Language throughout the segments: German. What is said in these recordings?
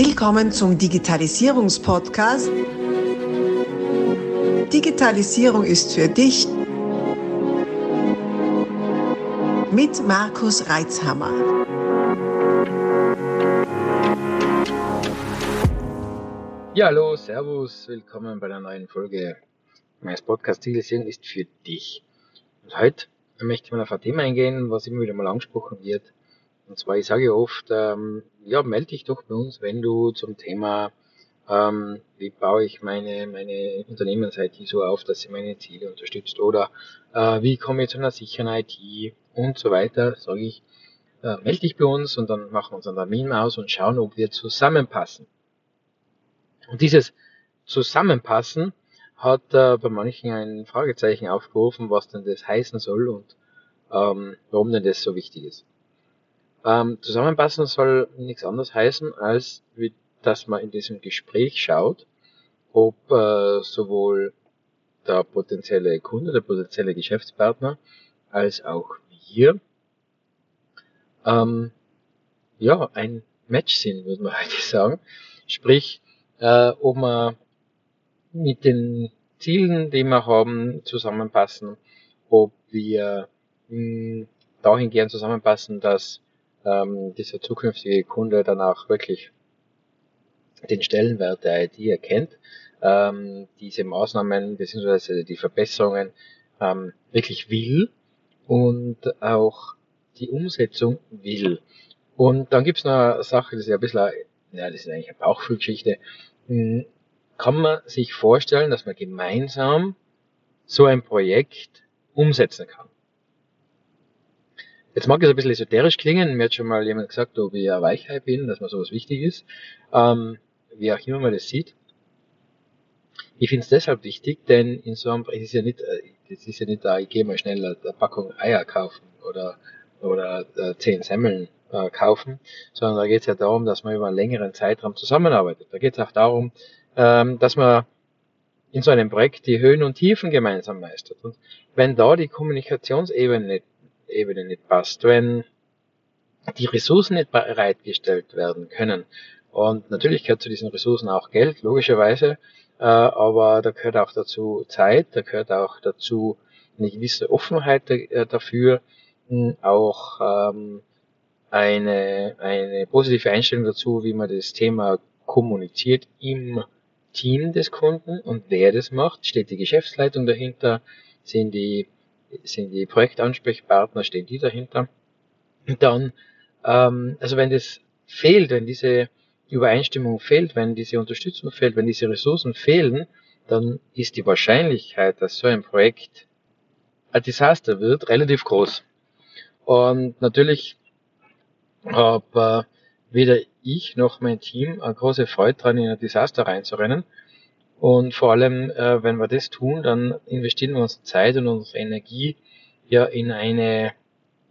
Willkommen zum Digitalisierungspodcast. Digitalisierung ist für dich mit Markus Reitzhammer. Ja, hallo, Servus, willkommen bei der neuen Folge meines Podcasts Digitalisierung ist für dich. Und heute möchte ich mal auf ein Thema eingehen, was immer wieder mal angesprochen wird, und zwar, ich sage oft, ähm, ja, melde dich doch bei uns, wenn du zum Thema, ähm, wie baue ich meine, meine Unternehmens-IT so auf, dass sie meine Ziele unterstützt oder äh, wie komme ich zu einer sicheren IT und so weiter, sage ich, äh, melde dich bei uns und dann machen wir uns einen Termin aus und schauen, ob wir zusammenpassen. Und dieses Zusammenpassen hat äh, bei manchen ein Fragezeichen aufgerufen, was denn das heißen soll und ähm, warum denn das so wichtig ist. Ähm, zusammenpassen soll nichts anderes heißen, als wie, dass man in diesem Gespräch schaut, ob äh, sowohl der potenzielle Kunde, der potenzielle Geschäftspartner, als auch wir ähm, ja, ein Match sind, würde man heute sagen. Sprich, äh, ob wir mit den Zielen, die wir haben, zusammenpassen, ob wir mh, dahingehend zusammenpassen, dass ähm, dieser zukünftige Kunde dann auch wirklich den Stellenwert der IT erkennt, ähm, diese Maßnahmen bzw. die Verbesserungen ähm, wirklich will und auch die Umsetzung will. Und dann gibt's noch eine Sache, das ist ja ein bisschen, ja, das ist eigentlich eine Bauchfühlgeschichte. Hm, kann man sich vorstellen, dass man gemeinsam so ein Projekt umsetzen kann? Jetzt mag es ein bisschen esoterisch klingen, mir hat schon mal jemand gesagt, ob ich ein Weichheit bin, dass mir sowas wichtig ist, ähm, wie auch immer man das sieht. Ich finde es deshalb wichtig, denn in so einem, es ist ja nicht, äh, das ist ja nicht da, ich gehe mal schnell eine Packung Eier kaufen oder, oder äh, zehn Semmeln äh, kaufen, sondern da geht es ja darum, dass man über einen längeren Zeitraum zusammenarbeitet. Da geht es auch darum, ähm, dass man in so einem Projekt die Höhen und Tiefen gemeinsam meistert. Und wenn da die Kommunikationsebene nicht Ebene nicht passt, wenn die Ressourcen nicht bereitgestellt werden können. Und natürlich gehört zu diesen Ressourcen auch Geld, logischerweise, äh, aber da gehört auch dazu Zeit, da gehört auch dazu eine gewisse Offenheit äh, dafür, auch ähm, eine, eine positive Einstellung dazu, wie man das Thema kommuniziert im Team des Kunden und wer das macht. Steht die Geschäftsleitung dahinter? Sind die sind die Projektansprechpartner, stehen die dahinter. Und dann, ähm, also wenn das fehlt, wenn diese Übereinstimmung fehlt, wenn diese Unterstützung fehlt, wenn diese Ressourcen fehlen, dann ist die Wahrscheinlichkeit, dass so ein Projekt ein Desaster wird, relativ groß. Und natürlich habe äh, weder ich noch mein Team eine große Freude dran, in ein Desaster reinzurennen. Und vor allem, äh, wenn wir das tun, dann investieren wir unsere Zeit und unsere Energie ja in eine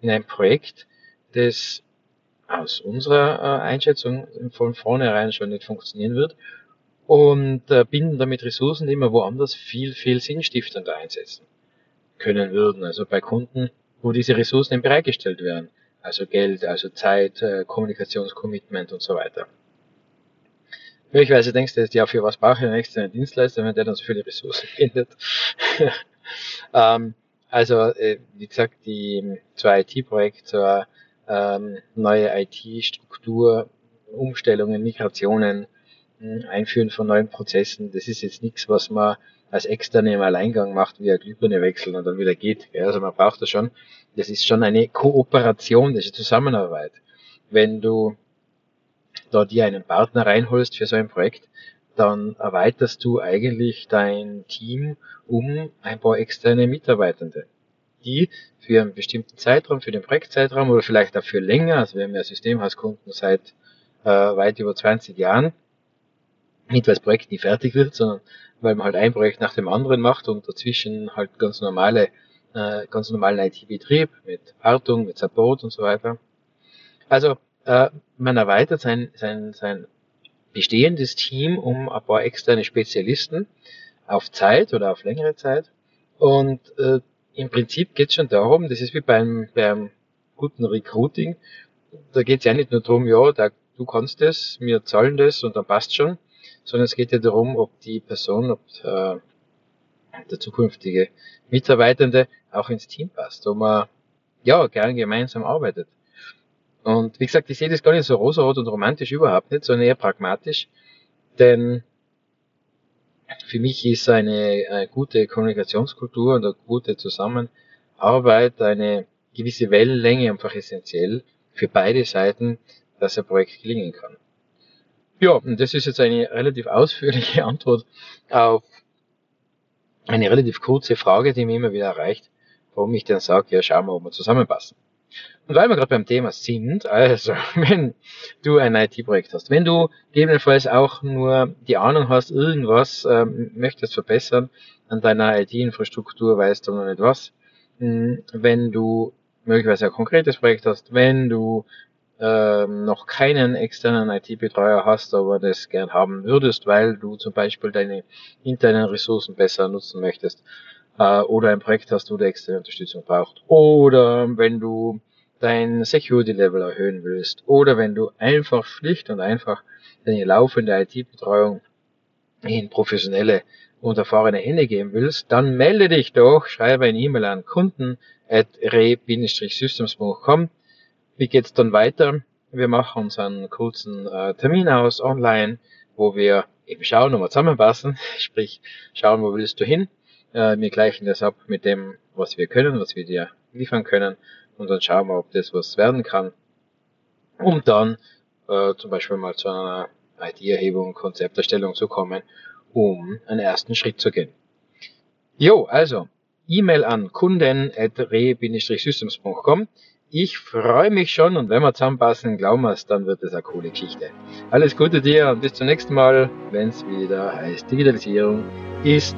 in ein Projekt, das aus unserer äh, Einschätzung von vornherein schon nicht funktionieren wird und äh, binden damit Ressourcen, die wir woanders viel, viel sinnstiftender einsetzen können würden. Also bei Kunden, wo diese Ressourcen bereitgestellt werden. Also Geld, also Zeit, äh, Kommunikationscommitment und so weiter. Möglicherweise denkst du jetzt, ja, für was brauche ich einen externen Dienstleister, wenn der dann so viele Ressourcen findet. ähm, also, äh, wie gesagt, die zwei IT-Projekte zur ähm, neue IT-Struktur, Umstellungen, Migrationen, hm, Einführen von neuen Prozessen, das ist jetzt nichts, was man als Externe im Alleingang macht, wie ein Glühbirne wechseln und dann wieder geht. Also man braucht das schon. Das ist schon eine Kooperation, das ist Zusammenarbeit. Wenn du da dir einen Partner reinholst für so ein Projekt, dann erweiterst du eigentlich dein Team um ein paar externe Mitarbeitende, die für einen bestimmten Zeitraum, für den Projektzeitraum oder vielleicht auch für länger, also wir haben ja Systemhauskunden seit äh, weit über 20 Jahren, nicht weil das Projekt nie fertig wird, sondern weil man halt ein Projekt nach dem anderen macht und dazwischen halt ganz normale, äh, ganz normalen IT-Betrieb mit Wartung, mit Support und so weiter. Also äh, man erweitert sein, sein, sein bestehendes Team um ein paar externe Spezialisten auf Zeit oder auf längere Zeit. Und äh, im Prinzip geht es schon darum, das ist wie beim, beim guten Recruiting, da geht es ja nicht nur darum, ja, der du kannst es, wir zahlen das und dann passt schon, sondern es geht ja darum, ob die Person, ob äh, der zukünftige Mitarbeitende auch ins Team passt, ob man ja gern gemeinsam arbeitet. Und wie gesagt, ich sehe das gar nicht so rosarot und romantisch überhaupt nicht, sondern eher pragmatisch, denn für mich ist eine, eine gute Kommunikationskultur und eine gute Zusammenarbeit, eine gewisse Wellenlänge einfach essentiell für beide Seiten, dass ein Projekt gelingen kann. Ja, und das ist jetzt eine relativ ausführliche Antwort auf eine relativ kurze Frage, die mir immer wieder erreicht, warum ich dann sage, ja, schauen wir, ob wir zusammenpassen. Und weil wir gerade beim Thema sind, also wenn du ein IT-Projekt hast, wenn du gegebenenfalls auch nur die Ahnung hast, irgendwas ähm, möchtest verbessern an deiner IT-Infrastruktur, weißt du noch nicht was, hm, wenn du möglicherweise ein konkretes Projekt hast, wenn du ähm, noch keinen externen IT-Betreuer hast, aber das gern haben würdest, weil du zum Beispiel deine internen Ressourcen besser nutzen möchtest, äh, oder ein Projekt hast, wo du externe Unterstützung brauchst, oder wenn du dein Security Level erhöhen willst, oder wenn du einfach schlicht und einfach deine laufende IT-Betreuung in professionelle und erfahrene Hände geben willst, dann melde dich doch, schreibe ein E-Mail an kunden at re-systems.com wie geht's dann weiter? Wir machen uns einen kurzen äh, Termin aus online, wo wir eben schauen, ob wir zusammenpassen, sprich schauen, wo willst du hin. Äh, wir gleichen das ab mit dem, was wir können, was wir dir liefern können und dann schauen wir, ob das was werden kann, um dann äh, zum Beispiel mal zu einer ID-Erhebung, Konzepterstellung zu kommen, um einen ersten Schritt zu gehen. Jo, also E-Mail an kunden.re-systems.com. Ich freue mich schon und wenn wir zusammenpassen, glauben wir es, dann wird es eine coole Geschichte. Alles Gute dir und bis zum nächsten Mal, wenn es wieder heißt, Digitalisierung ist